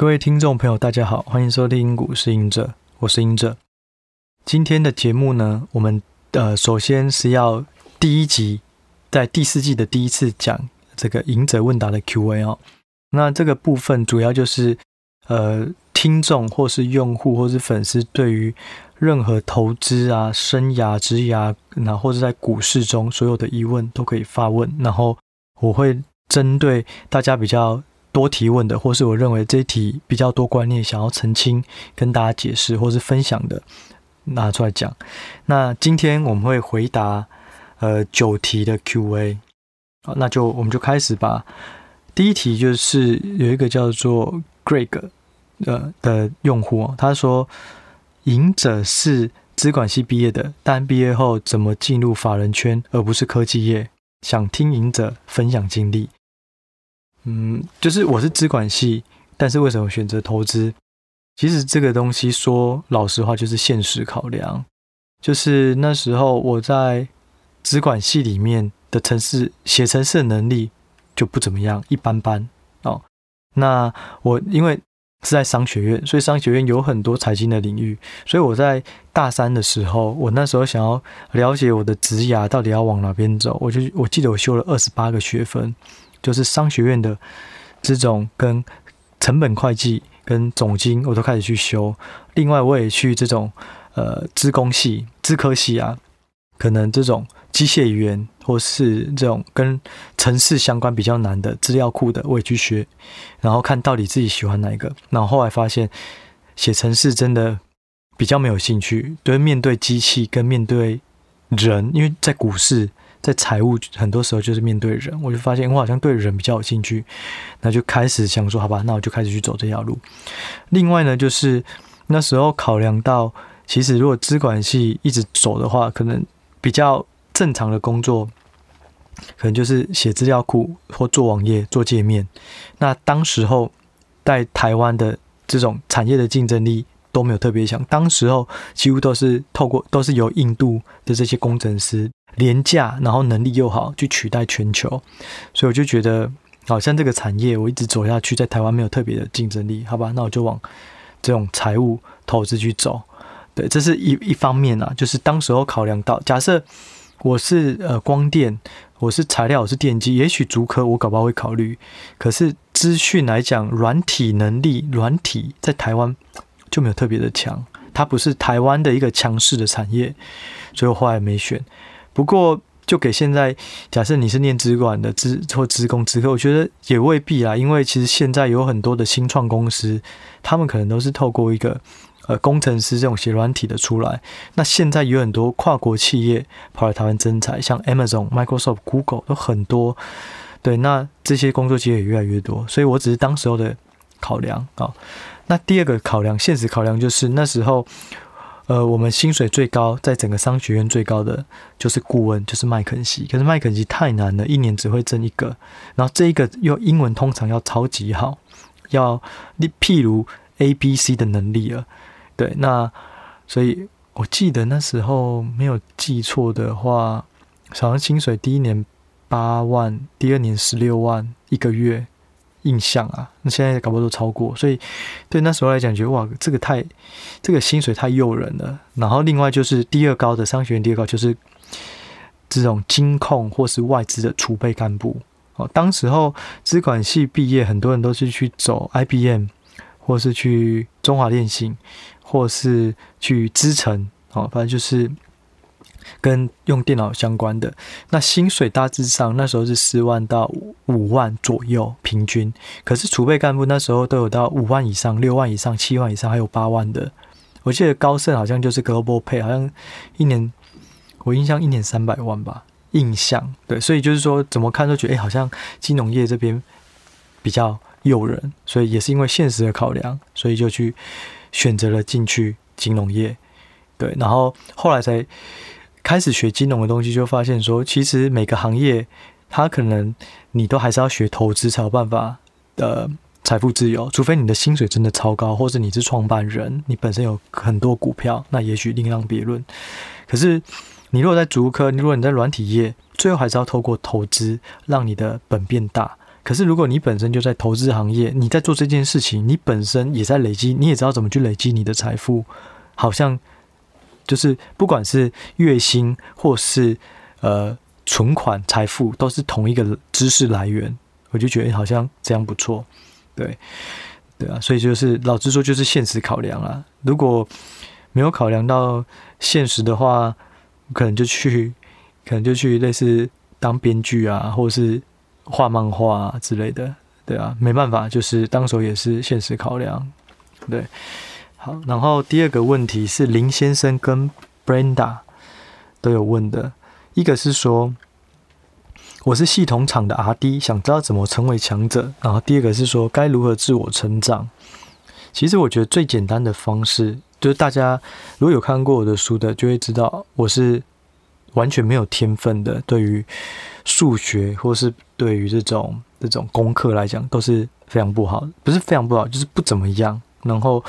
各位听众朋友，大家好，欢迎收听股市赢者，我是赢者。今天的节目呢，我们呃首先是要第一集，在第四季的第一次讲这个赢者问答的 Q&A 哦。那这个部分主要就是呃听众或是用户或是粉丝对于任何投资啊、生涯、职涯，然后或者在股市中所有的疑问都可以发问，然后我会针对大家比较。多提问的，或是我认为这一题比较多观念想要澄清、跟大家解释，或是分享的，拿出来讲。那今天我们会回答呃九题的 Q&A，好，那就我们就开始吧。第一题就是有一个叫做 Greg 呃的用户，他说：“隐者是资管系毕业的，但毕业后怎么进入法人圈而不是科技业？想听隐者分享经历。”嗯，就是我是资管系，但是为什么选择投资？其实这个东西说老实话，就是现实考量。就是那时候我在资管系里面的城市写城市的能力就不怎么样，一般般哦。那我因为是在商学院，所以商学院有很多财经的领域，所以我在大三的时候，我那时候想要了解我的职涯到底要往哪边走，我就我记得我修了二十八个学分。就是商学院的这种跟成本会计跟总经，我都开始去修。另外，我也去这种呃资工系、资科系啊，可能这种机械语言或是这种跟程式相关比较难的资料库的，我也去学。然后看到底自己喜欢哪一个。然后后来发现写程式真的比较没有兴趣，对，面对机器跟面对人，因为在股市。在财务很多时候就是面对人，我就发现我好像对人比较有兴趣，那就开始想说，好吧，那我就开始去走这条路。另外呢，就是那时候考量到，其实如果资管系一直走的话，可能比较正常的工作，可能就是写资料库或做网页、做界面。那当时候在台湾的这种产业的竞争力都没有特别强，当时候几乎都是透过都是由印度的这些工程师。廉价，然后能力又好，去取代全球，所以我就觉得，好像这个产业我一直走下去，在台湾没有特别的竞争力，好吧？那我就往这种财务投资去走。对，这是一一方面啊，就是当时候考量到，假设我是呃光电，我是材料，我是电机，也许足科我搞不好会考虑。可是资讯来讲，软体能力，软体在台湾就没有特别的强，它不是台湾的一个强势的产业，所以我后来没选。不过，就给现在假设你是念资管的资或资工资科，我觉得也未必啦。因为其实现在有很多的新创公司，他们可能都是透过一个呃工程师这种写软体的出来。那现在有很多跨国企业跑来台湾增才，像 Amazon、Microsoft、Google 都很多。对，那这些工作机会也越来越多。所以我只是当时候的考量啊。那第二个考量，现实考量就是那时候。呃，我们薪水最高，在整个商学院最高的就是顾问，就是麦肯锡。可是麦肯锡太难了，一年只会挣一个。然后这一个又英文通常要超级好，要你譬如 A、B、C 的能力了。对，那所以我记得那时候没有记错的话，好像薪水第一年八万，第二年十六万一个月。印象啊，那现在搞不好都超过，所以对那时候来讲，觉得哇，这个太这个薪水太诱人了。然后另外就是第二高的商学院，第二高就是这种金控或是外资的储备干部。哦，当时候资管系毕业，很多人都是去走 IBM，或是去中华电信，或是去资诚。哦，反正就是。跟用电脑相关的，那薪水大致上那时候是四万到五万左右平均，可是储备干部那时候都有到五万以上、六万以上、七万以上，还有八万的。我记得高盛好像就是 Global Pay，好像一年我印象一年三百万吧，印象对，所以就是说怎么看都觉得哎、好像金融业这边比较诱人，所以也是因为现实的考量，所以就去选择了进去金融业，对，然后后来才。开始学金融的东西，就发现说，其实每个行业，它可能你都还是要学投资才有办法的财富自由。除非你的薪水真的超高，或者你是创办人，你本身有很多股票，那也许另当别论。可是你如果在足科，你如果你在软体业，最后还是要透过投资让你的本变大，可是如果你本身就在投资行业，你在做这件事情，你本身也在累积，你也知道怎么去累积你的财富，好像就是不管是月薪或是呃存款财富，都是同一个知识来源。我就觉得好像这样不错，对对啊，所以就是老实说，就是现实考量啊。如果没有考量到现实的话，可能就去，可能就去类似当编剧啊，或是画漫画啊之类的，对啊，没办法，就是当时也是现实考量，对。好，然后第二个问题是林先生跟 Brenda 都有问的，一个是说我是系统厂的 RD，想知道怎么成为强者，然后第二个是说该如何自我成长。其实我觉得最简单的方式。就是大家如果有看过我的书的，就会知道我是完全没有天分的。对于数学或是对于这种这种功课来讲，都是非常不好，不是非常不好，就是不怎么样。然后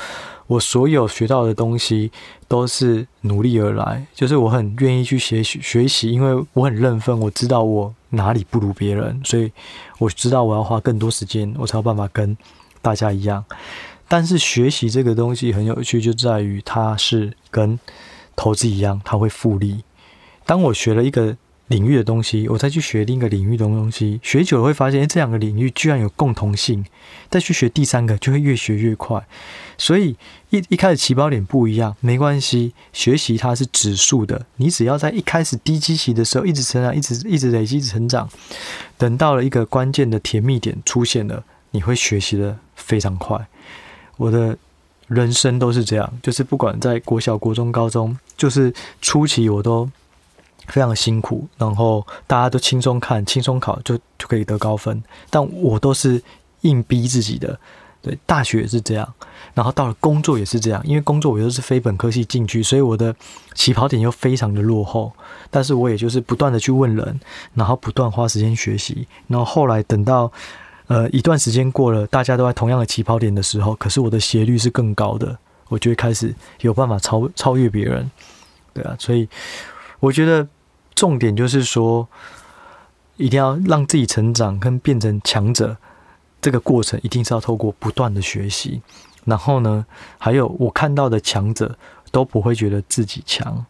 我所有学到的东西都是努力而来，就是我很愿意去学习学习，因为我很认分，我知道我哪里不如别人，所以我知道我要花更多时间，我才有办法跟大家一样。但是学习这个东西很有趣，就在于它是跟投资一样，它会复利。当我学了一个领域的东西，我再去学另一个领域的东西，学久了会发现，这两个领域居然有共同性。再去学第三个，就会越学越快。所以一一开始起跑点不一样，没关系，学习它是指数的。你只要在一开始低基期的时候一直成长，一直一直累积成长，等到了一个关键的甜蜜点出现了，你会学习的非常快。我的人生都是这样，就是不管在国小、国中、高中，就是初期我都非常辛苦，然后大家都轻松看、轻松考就就可以得高分，但我都是硬逼自己的。对，大学也是这样，然后到了工作也是这样，因为工作我又是非本科系进去，所以我的起跑点又非常的落后，但是我也就是不断的去问人，然后不断花时间学习，然后后来等到。呃，一段时间过了，大家都在同样的起跑点的时候，可是我的斜率是更高的，我就会开始有办法超超越别人，对啊，所以我觉得重点就是说，一定要让自己成长跟变成强者，这个过程一定是要透过不断的学习，然后呢，还有我看到的强者都不会觉得自己强。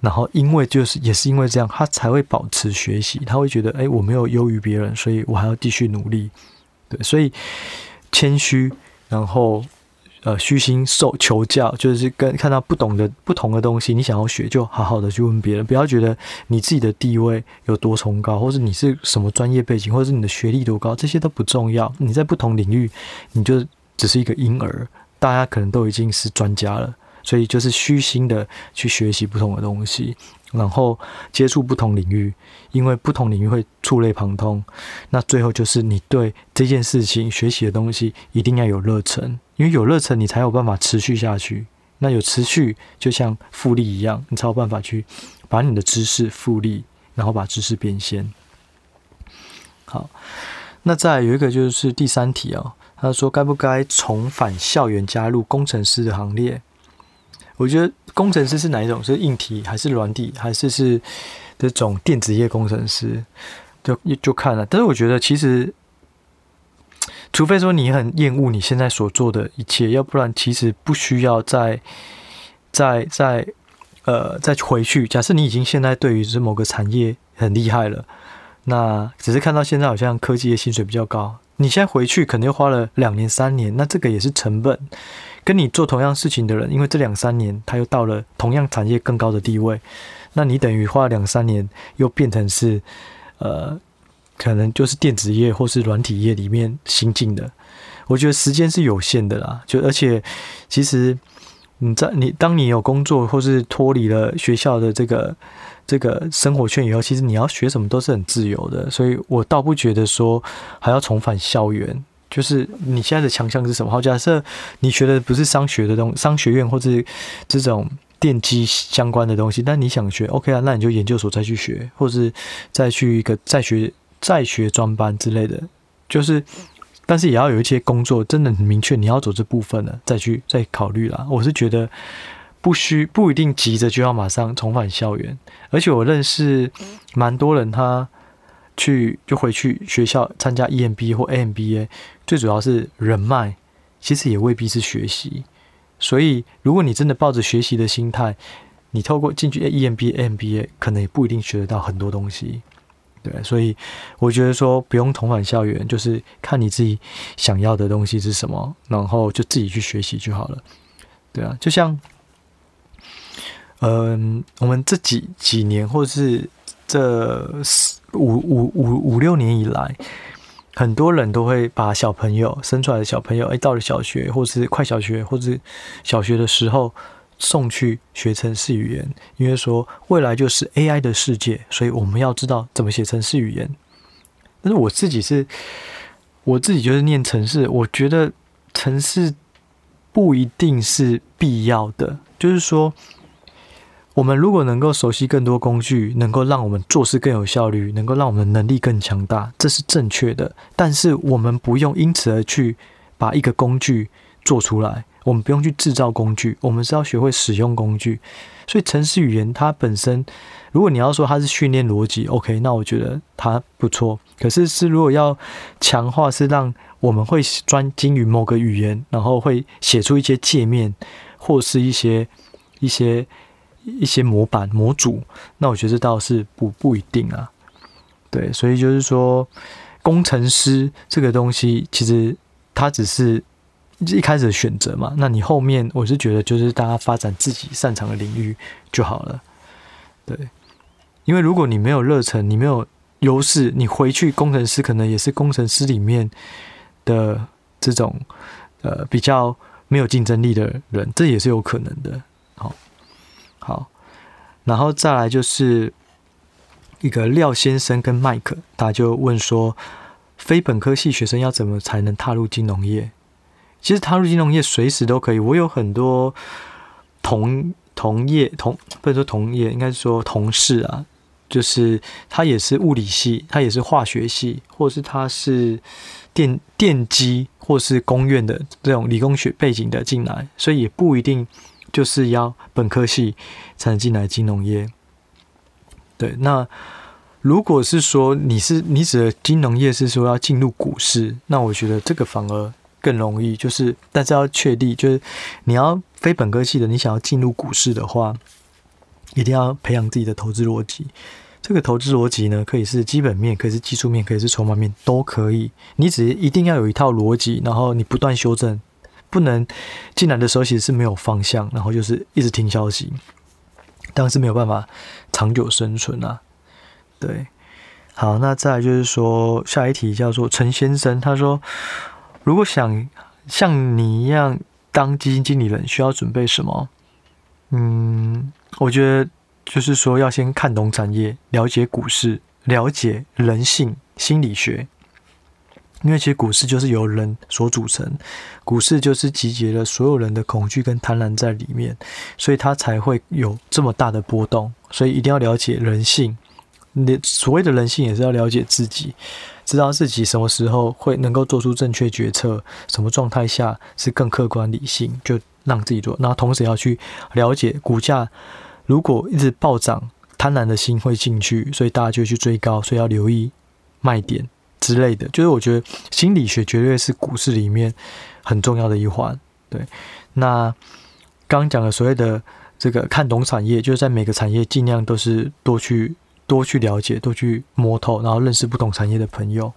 然后，因为就是也是因为这样，他才会保持学习。他会觉得，哎，我没有优于别人，所以我还要继续努力。对，所以谦虚，然后呃，虚心受求教，就是跟看到不懂的不同的东西，你想要学，就好好的去问别人，不要觉得你自己的地位有多崇高，或者你是什么专业背景，或者是你的学历多高，这些都不重要。你在不同领域，你就只是一个婴儿，大家可能都已经是专家了。所以就是虚心的去学习不同的东西，然后接触不同领域，因为不同领域会触类旁通。那最后就是你对这件事情学习的东西一定要有热忱，因为有热忱你才有办法持续下去。那有持续就像复利一样，你才有办法去把你的知识复利，然后把知识变现。好，那再有一个就是第三题哦，他说该不该重返校园加入工程师的行列？我觉得工程师是哪一种？是硬体还是软体，还是是这种电子业工程师？就就看了。但是我觉得，其实除非说你很厌恶你现在所做的一切，要不然其实不需要再再再呃再回去。假设你已经现在对于是某个产业很厉害了，那只是看到现在好像科技的薪水比较高，你现在回去可能又花了两年三年，那这个也是成本。跟你做同样事情的人，因为这两三年他又到了同样产业更高的地位，那你等于花两三年又变成是，呃，可能就是电子业或是软体业里面新进的。我觉得时间是有限的啦，就而且其实你在你当你有工作或是脱离了学校的这个这个生活圈以后，其实你要学什么都是很自由的，所以我倒不觉得说还要重返校园。就是你现在的强项是什么？好，假设你学的不是商学的东商学院或者这种电机相关的东西，但你想学，OK 啊，那你就研究所再去学，或者是再去一个再学再学专班之类的。就是，但是也要有一些工作真的很明确，你要走这部分了，再去再考虑啦。我是觉得不需不一定急着就要马上重返校园，而且我认识蛮多人他。去就回去学校参加 EMBA 或 AMBA，最主要是人脉，其实也未必是学习。所以，如果你真的抱着学习的心态，你透过进去 EMBA、MBA，可能也不一定学得到很多东西。对，所以我觉得说不用重返校园，就是看你自己想要的东西是什么，然后就自己去学习就好了。对啊，就像，嗯，我们这几几年，或者是这五五五五六年以来，很多人都会把小朋友生出来的小朋友，哎，到了小学，或是快小学，或是小学的时候。送去学程式语言，因为说未来就是 AI 的世界，所以我们要知道怎么写程式语言。但是我自己是，我自己就是念城市，我觉得城市不一定是必要的。就是说，我们如果能够熟悉更多工具，能够让我们做事更有效率，能够让我们能力更强大，这是正确的。但是我们不用因此而去把一个工具做出来。我们不用去制造工具，我们是要学会使用工具。所以，程式语言它本身，如果你要说它是训练逻辑，OK，那我觉得它不错。可是，是如果要强化，是让我们会专精于某个语言，然后会写出一些界面，或是一些一些一些模板模组，那我觉得倒是不不一定啊。对，所以就是说，工程师这个东西，其实它只是。一开始的选择嘛，那你后面我是觉得就是大家发展自己擅长的领域就好了，对，因为如果你没有热忱，你没有优势，你回去工程师可能也是工程师里面的这种呃比较没有竞争力的人，这也是有可能的。然后再来就是一个廖先生跟麦克，他就问说，非本科系学生要怎么才能踏入金融业？其实踏入金融业随时都可以。我有很多同同业同不能说同业，应该是说同事啊，就是他也是物理系，他也是化学系，或是他是电电机或是工院的这种理工学背景的进来，所以也不一定就是要本科系才能进来金融业。对，那如果是说你是你指的金融业是说要进入股市，那我觉得这个反而。更容易，就是，但是要确定，就是你要非本科系的，你想要进入股市的话，一定要培养自己的投资逻辑。这个投资逻辑呢，可以是基本面，可以是技术面，可以是筹码面，都可以。你只一定要有一套逻辑，然后你不断修正，不能进来的时候其实是没有方向，然后就是一直听消息，当然是没有办法长久生存啊。对，好，那再来就是说下一题叫做陈先生，他说。如果想像你一样当基金经理人，需要准备什么？嗯，我觉得就是说要先看懂产业，了解股市，了解人性心理学。因为其实股市就是由人所组成，股市就是集结了所有人的恐惧跟贪婪在里面，所以它才会有这么大的波动。所以一定要了解人性。你所谓的人性，也是要了解自己。知道自己什么时候会能够做出正确决策，什么状态下是更客观理性，就让自己做。那同时要去了解股价，如果一直暴涨，贪婪的心会进去，所以大家就去追高，所以要留意卖点之类的。就是我觉得心理学绝对是股市里面很重要的一环。对，那刚刚讲的所谓的这个看懂产业，就是在每个产业尽量都是多去。多去了解，多去摸透，然后认识不同产业的朋友。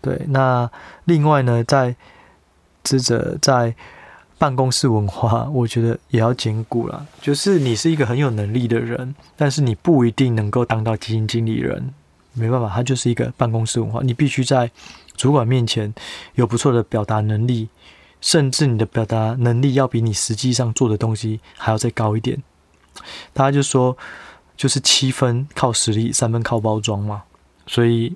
对，那另外呢，在这个在办公室文化，我觉得也要兼顾啦。就是你是一个很有能力的人，但是你不一定能够当到基金经理人。没办法，它就是一个办公室文化。你必须在主管面前有不错的表达能力，甚至你的表达能力要比你实际上做的东西还要再高一点。大家就说。就是七分靠实力，三分靠包装嘛，所以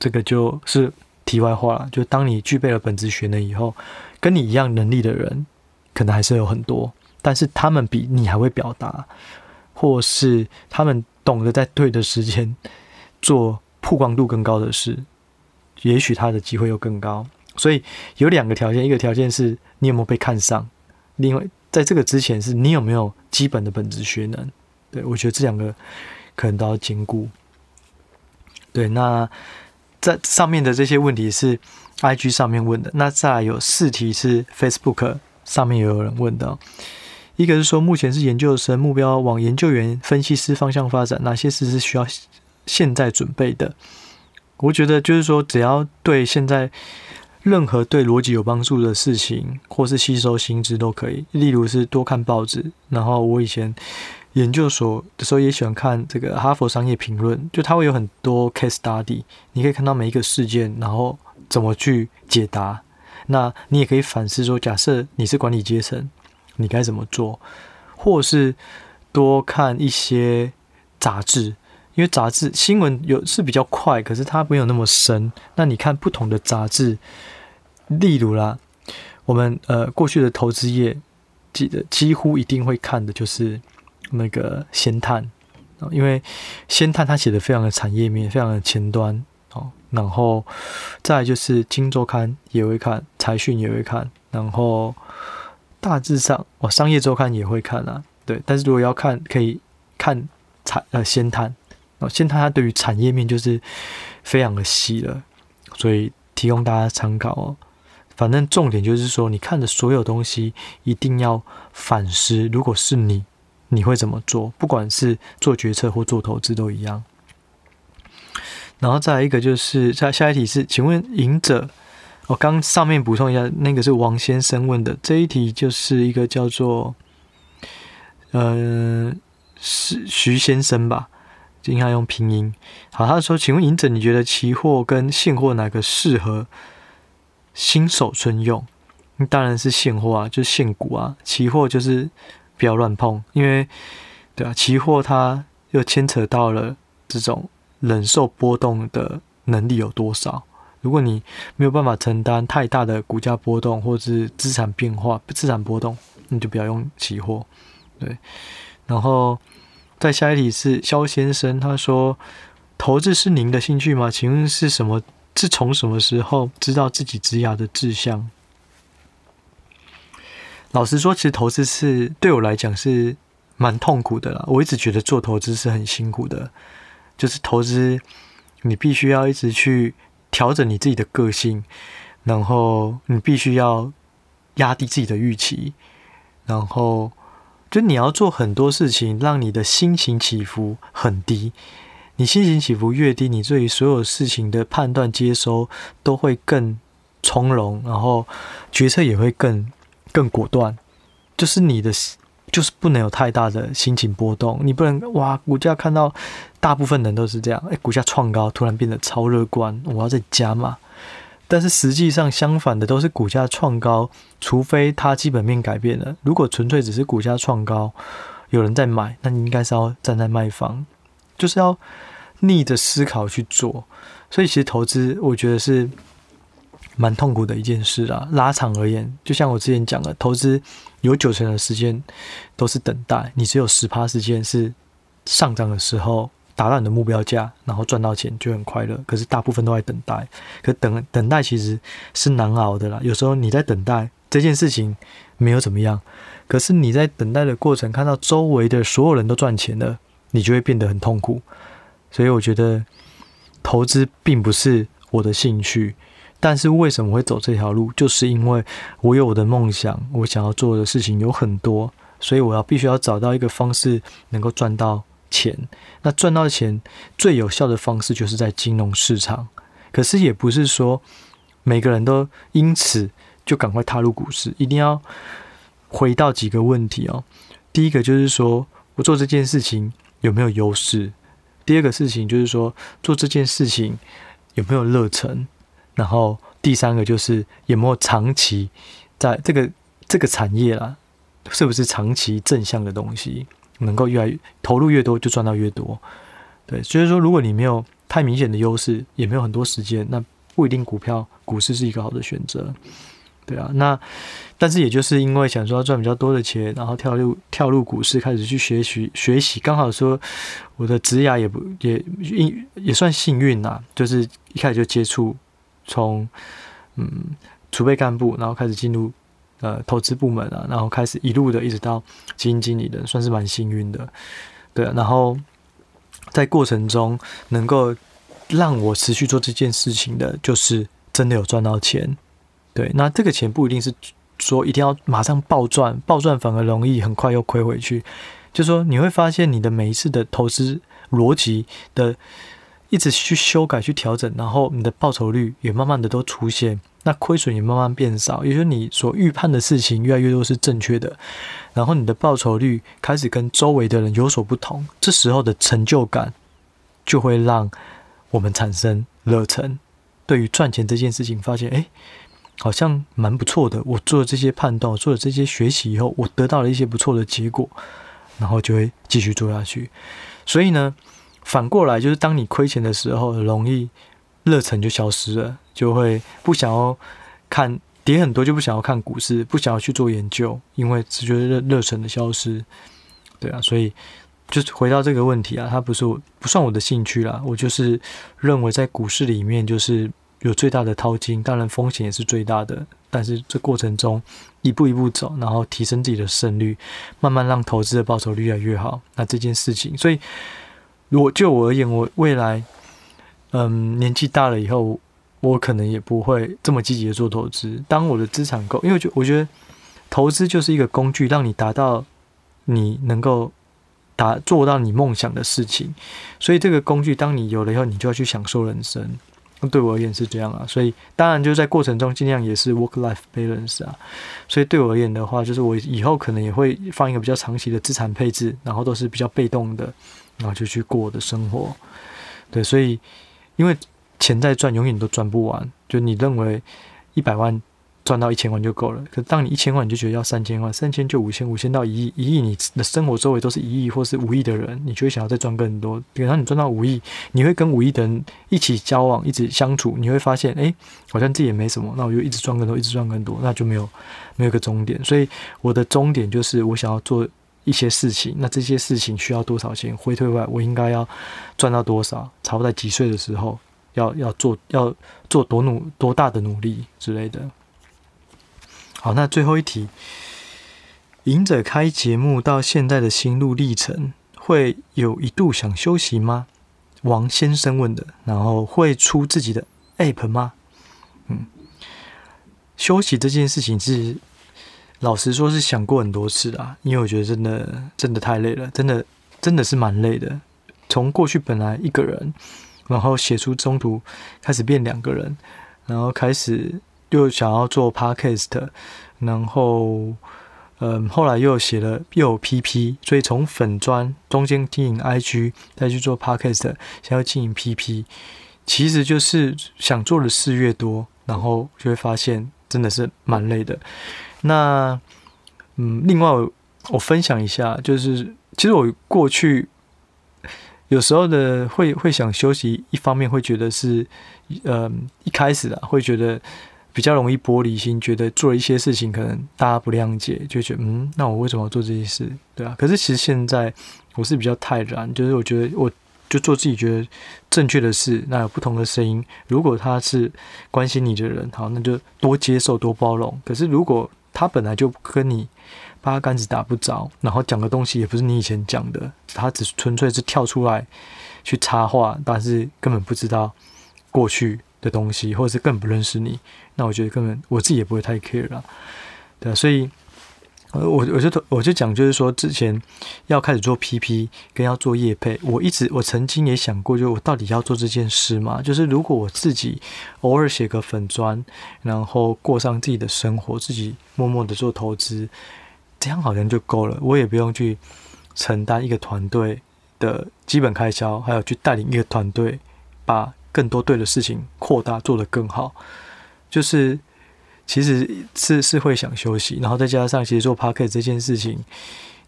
这个就是题外话了。就当你具备了本职学能以后，跟你一样能力的人，可能还是有很多，但是他们比你还会表达，或是他们懂得在对的时间做曝光度更高的事，也许他的机会又更高。所以有两个条件，一个条件是你有没有被看上，另外在这个之前是你有没有基本的本职学能。对，我觉得这两个可能都要兼顾。对，那在上面的这些问题是 IG 上面问的，那再来有四题是 Facebook 上面也有人问的。一个是说，目前是研究生，目标往研究员、分析师方向发展，哪些事是需要现在准备的？我觉得就是说，只要对现在任何对逻辑有帮助的事情，或是吸收新知都可以。例如是多看报纸，然后我以前研究所的时候也喜欢看这个《哈佛商业评论》，就它会有很多 case study，你可以看到每一个事件，然后怎么去解答。那你也可以反思说，假设你是管理阶层。你该怎么做，或是多看一些杂志，因为杂志新闻有是比较快，可是它没有那么深。那你看不同的杂志，例如啦，我们呃过去的投资业记得几乎一定会看的就是那个先探，因为先探他写的非常的产业面，非常的前端哦。然后再来就是《金周刊》也会看，财讯也会看，然后。大致上，我商业周刊也会看啊，对。但是如果要看，可以看财呃先探哦，先探它对于产业面就是非常的细了，所以提供大家参考哦。反正重点就是说，你看的所有东西一定要反思，如果是你，你会怎么做？不管是做决策或做投资都一样。然后再来一个就是，下下一题是，请问赢者。我刚上面补充一下，那个是王先生问的这一题，就是一个叫做呃是徐先生吧，应该用拼音。好，他说：“请问隐者，你觉得期货跟现货哪个适合新手村用？当然是现货啊，就是现股啊。期货就是不要乱碰，因为对啊，期货它又牵扯到了这种忍受波动的能力有多少。”如果你没有办法承担太大的股价波动或是资产变化、资产波动，你就不要用期货。对，然后在下一题是肖先生，他说：“投资是您的兴趣吗？请问是什么？是从什么时候知道自己职涯的志向？”老实说，其实投资是对我来讲是蛮痛苦的啦。我一直觉得做投资是很辛苦的，就是投资你必须要一直去。调整你自己的个性，然后你必须要压低自己的预期，然后就你要做很多事情，让你的心情起伏很低。你心情起伏越低，你对于所有事情的判断接收都会更从容，然后决策也会更更果断。就是你的。就是不能有太大的心情波动，你不能哇，股价看到大部分人都是这样，哎，股价创高，突然变得超乐观，我要再加码。但是实际上相反的都是股价创高，除非它基本面改变了。如果纯粹只是股价创高，有人在买，那你应该是要站在卖方，就是要逆着思考去做。所以其实投资，我觉得是。蛮痛苦的一件事啊，拉长而言，就像我之前讲的，投资有九成的时间都是等待，你只有十趴时间是上涨的时候达到你的目标价，然后赚到钱就很快乐。可是大部分都在等待，可等等待其实是难熬的啦。有时候你在等待这件事情没有怎么样，可是你在等待的过程看到周围的所有人都赚钱了，你就会变得很痛苦。所以我觉得投资并不是我的兴趣。但是为什么会走这条路？就是因为我有我的梦想，我想要做的事情有很多，所以我要必须要找到一个方式能够赚到钱。那赚到钱最有效的方式就是在金融市场。可是也不是说每个人都因此就赶快踏入股市，一定要回到几个问题哦。第一个就是说我做这件事情有没有优势？第二个事情就是说做这件事情有没有热忱？然后第三个就是有没有长期在这个这个产业啦，是不是长期正向的东西，能够越来越投入越多就赚到越多，对，所以说如果你没有太明显的优势，也没有很多时间，那不一定股票股市是一个好的选择，对啊，那但是也就是因为想说要赚比较多的钱，然后跳入跳入股市开始去学习学习，刚好说我的职涯也不也也也算幸运呐，就是一开始就接触。从嗯储备干部，然后开始进入呃投资部门啊，然后开始一路的一直到基金经理的，算是蛮幸运的，对。然后在过程中能够让我持续做这件事情的，就是真的有赚到钱。对，那这个钱不一定是说一定要马上暴赚，暴赚反而容易很快又亏回去。就说你会发现你的每一次的投资逻辑的一直去修改、去调整，然后你的报酬率也慢慢的都出现，那亏损也慢慢变少。也就是你所预判的事情越来越多是正确的，然后你的报酬率开始跟周围的人有所不同，这时候的成就感就会让我们产生热忱。对于赚钱这件事情，发现哎，好像蛮不错的。我做了这些判断，做了这些学习以后，我得到了一些不错的结果，然后就会继续做下去。所以呢，反过来就是当你亏钱的时候，容易热忱就消失了，就会不想要看跌很多，就不想要看股市，不想要去做研究，因为只觉得热热忱的消失。对啊，所以就是回到这个问题啊，它不是我不算我的兴趣啦，我就是认为在股市里面就是有最大的淘金，当然风险也是最大的，但是这过程中一步一步走，然后提升自己的胜率，慢慢让投资的报酬率越来越好。那这件事情，所以如果就我而言，我未来嗯年纪大了以后，我可能也不会这么积极的做投资。当我的资产够，因为就我觉得投资就是一个工具，让你达到你能够达做到你梦想的事情。所以这个工具，当你有了以后，你就要去享受人生。对我而言是这样啊，所以当然就在过程中尽量也是 work-life balance 啊。所以对我而言的话，就是我以后可能也会放一个比较长期的资产配置，然后都是比较被动的，然后就去过我的生活。对，所以因为钱在赚，永远都赚不完。就你认为一百万。赚到一千万就够了，可当你一千万，你就觉得要三千万，三千就五千，五千到一亿，一亿你的生活周围都是一亿或是五亿的人，你就会想要再赚更多。等到你赚到五亿，你会跟五亿的人一起交往，一直相处，你会发现，哎，好像自己也没什么，那我就一直赚更多，一直赚更多，那就没有没有个终点。所以我的终点就是我想要做一些事情，那这些事情需要多少钱？回退外，我应该要赚到多少？差不多在几岁的时候要要做要做多努多大的努力之类的。好，那最后一题，隐者开节目到现在的心路历程，会有一度想休息吗？王先生问的。然后会出自己的 app 吗？嗯，休息这件事情是，老实说是想过很多次啦，因为我觉得真的真的太累了，真的真的是蛮累的。从过去本来一个人，然后写出中途开始变两个人，然后开始。又想要做 podcast，然后，嗯，后来又写了又有 PP，所以从粉砖中间经营 IG，再去做 podcast，想要经营 PP，其实就是想做的事越多，然后就会发现真的是蛮累的。那，嗯，另外我，我分享一下，就是其实我过去有时候的会会想休息，一方面会觉得是，嗯，一开始啊会觉得。比较容易玻璃心，觉得做了一些事情可能大家不谅解，就觉得嗯，那我为什么要做这些事？对啊，可是其实现在我是比较泰然，就是我觉得我就做自己觉得正确的事。那有不同的声音，如果他是关心你的人，好，那就多接受多包容。可是如果他本来就跟你八竿子打不着，然后讲的东西也不是你以前讲的，他只纯粹是跳出来去插话，但是根本不知道过去的东西，或者是更不认识你。那我觉得根本我自己也不会太 care 了，对啊，所以，我我就我就讲，就是说之前要开始做 PP 跟要做业配，我一直我曾经也想过，就我到底要做这件事吗？就是如果我自己偶尔写个粉专，然后过上自己的生活，自己默默的做投资，这样好像就够了，我也不用去承担一个团队的基本开销，还有去带领一个团队把更多对的事情扩大，做得更好。就是，其实是是会想休息，然后再加上其实做 podcast 这件事情，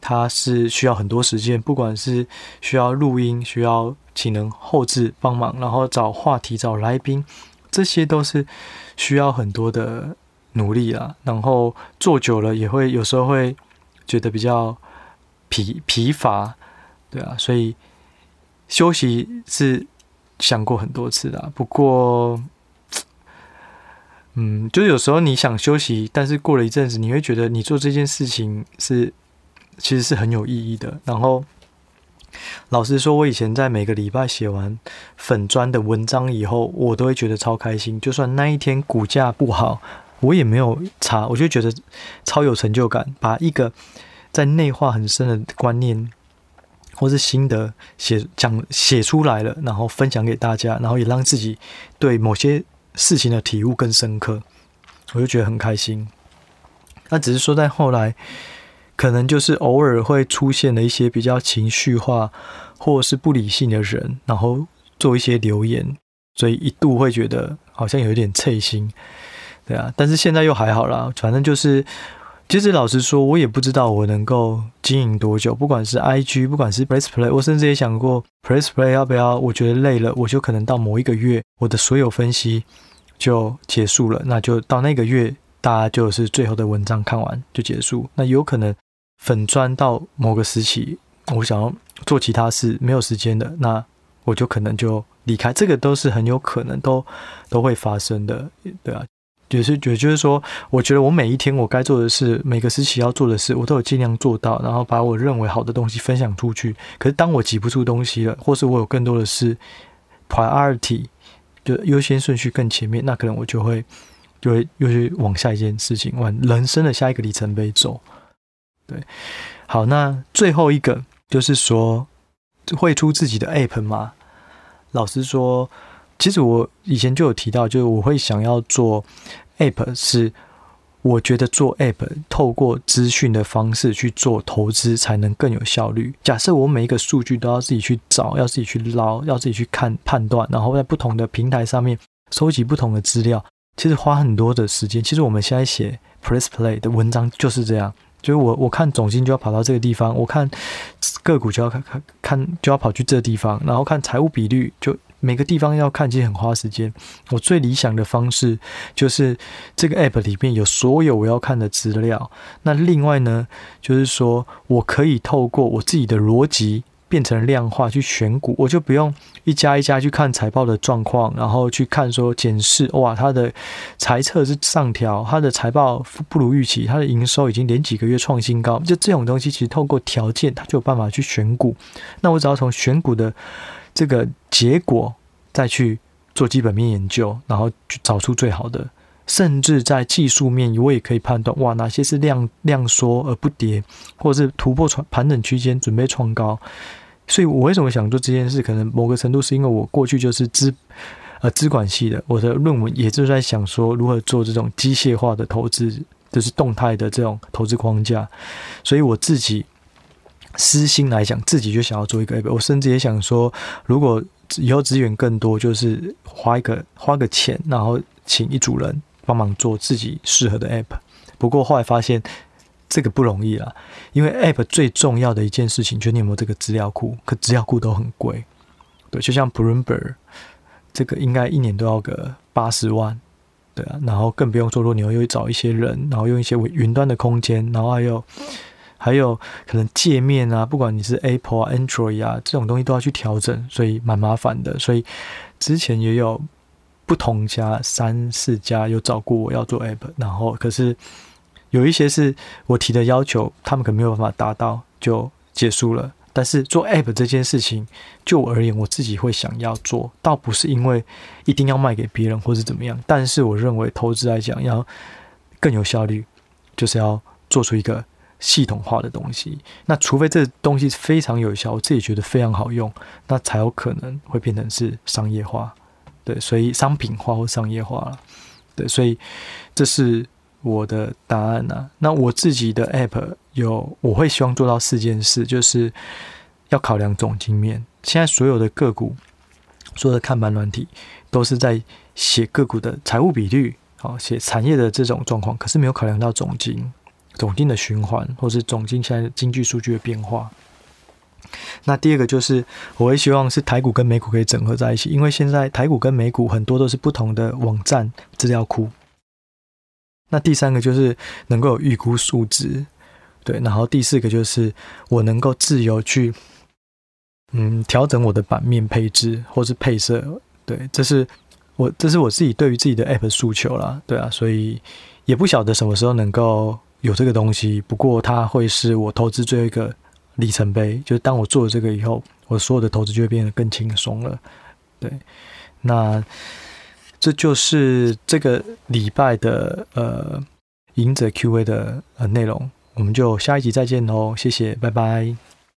它是需要很多时间，不管是需要录音，需要请人后制帮忙，然后找话题、找来宾，这些都是需要很多的努力啊。然后做久了也会有时候会觉得比较疲疲乏，对啊，所以休息是想过很多次的，不过。嗯，就有时候你想休息，但是过了一阵子，你会觉得你做这件事情是其实是很有意义的。然后老实说，我以前在每个礼拜写完粉砖的文章以后，我都会觉得超开心。就算那一天股价不好，我也没有差，我就觉得超有成就感。把一个在内化很深的观念或是心得写讲写出来了，然后分享给大家，然后也让自己对某些事情的体悟更深刻，我就觉得很开心。那只是说在后来。可能就是偶尔会出现了一些比较情绪化或是不理性的人，然后做一些留言，所以一度会觉得好像有一点刺心，对啊。但是现在又还好啦，反正就是，其实老实说，我也不知道我能够经营多久。不管是 IG，不管是 Press Play，我甚至也想过 Press Play 要不要？我觉得累了，我就可能到某一个月，我的所有分析就结束了，那就到那个月，大家就是最后的文章看完就结束。那有可能。粉砖到某个时期，我想要做其他事，没有时间的，那我就可能就离开。这个都是很有可能都都会发生的，对啊，就是也就是说，我觉得我每一天我该做的事，每个时期要做的事，我都有尽量做到，然后把我认为好的东西分享出去。可是当我挤不出东西了，或是我有更多的事，priority 就优先顺序更前面，那可能我就会就会又去往下一件事情，往人生的下一个里程碑走。对，好，那最后一个就是说，会出自己的 app 吗？老实说，其实我以前就有提到，就是我会想要做 app，是我觉得做 app 透过资讯的方式去做投资才能更有效率。假设我每一个数据都要自己去找，要自己去捞，要自己去看判断，然后在不同的平台上面收集不同的资料，其实花很多的时间。其实我们现在写 Press Play 的文章就是这样。就是我我看总经就要跑到这个地方，我看个股就要看看看就要跑去这地方，然后看财务比率，就每个地方要看，其实很花时间。我最理想的方式就是这个 app 里面有所有我要看的资料。那另外呢，就是说我可以透过我自己的逻辑。变成量化去选股，我就不用一家一家去看财报的状况，然后去看说检视哇，它的财测是上调，它的财报不如预期，它的营收已经连几个月创新高，就这种东西其实透过条件，它就有办法去选股。那我只要从选股的这个结果再去做基本面研究，然后去找出最好的，甚至在技术面我也可以判断哇，哪些是量量缩而不跌，或者是突破传盘整区间准备创高。所以我为什么想做这件事？可能某个程度是因为我过去就是资呃资管系的，我的论文也就在想说如何做这种机械化的投资，就是动态的这种投资框架。所以我自己私心来讲，自己就想要做一个 app。我甚至也想说，如果以后资源更多，就是花一个花个钱，然后请一组人帮忙做自己适合的 app。不过后来发现。这个不容易啦，因为 App 最重要的一件事情就是你有没有这个资料库，可资料库都很贵，对，就像 Bloomberg 这个应该一年都要个八十万，对啊，然后更不用说，如果你要又找一些人，然后用一些云端的空间，然后还有还有可能界面啊，不管你是 Apple 啊、Android 啊，这种东西都要去调整，所以蛮麻烦的。所以之前也有不同家三四家有找过我要做 App，然后可是。有一些是我提的要求，他们可能没有办法达到，就结束了。但是做 App 这件事情，就我而言，我自己会想要做，倒不是因为一定要卖给别人或是怎么样。但是我认为投资来讲，要更有效率，就是要做出一个系统化的东西。那除非这东西非常有效，我自己觉得非常好用，那才有可能会变成是商业化。对，所以商品化或商业化了。对，所以这是。我的答案呢、啊？那我自己的 app 有，我会希望做到四件事，就是要考量总经面。现在所有的个股，所有的看盘软体都是在写个股的财务比率，好写产业的这种状况，可是没有考量到总经、总经的循环，或是总经现在经济数据的变化。那第二个就是，我也希望是台股跟美股可以整合在一起，因为现在台股跟美股很多都是不同的网站资料库。那第三个就是能够有预估数值，对，然后第四个就是我能够自由去，嗯，调整我的版面配置或是配色，对，这是我这是我自己对于自己的 app 诉求啦，对啊，所以也不晓得什么时候能够有这个东西，不过它会是我投资最后一个里程碑，就是当我做了这个以后，我所有的投资就会变得更轻松了。对，那这就是这个礼拜的呃赢者 Q&A 的呃内容，我们就下一集再见喽，谢谢，拜拜。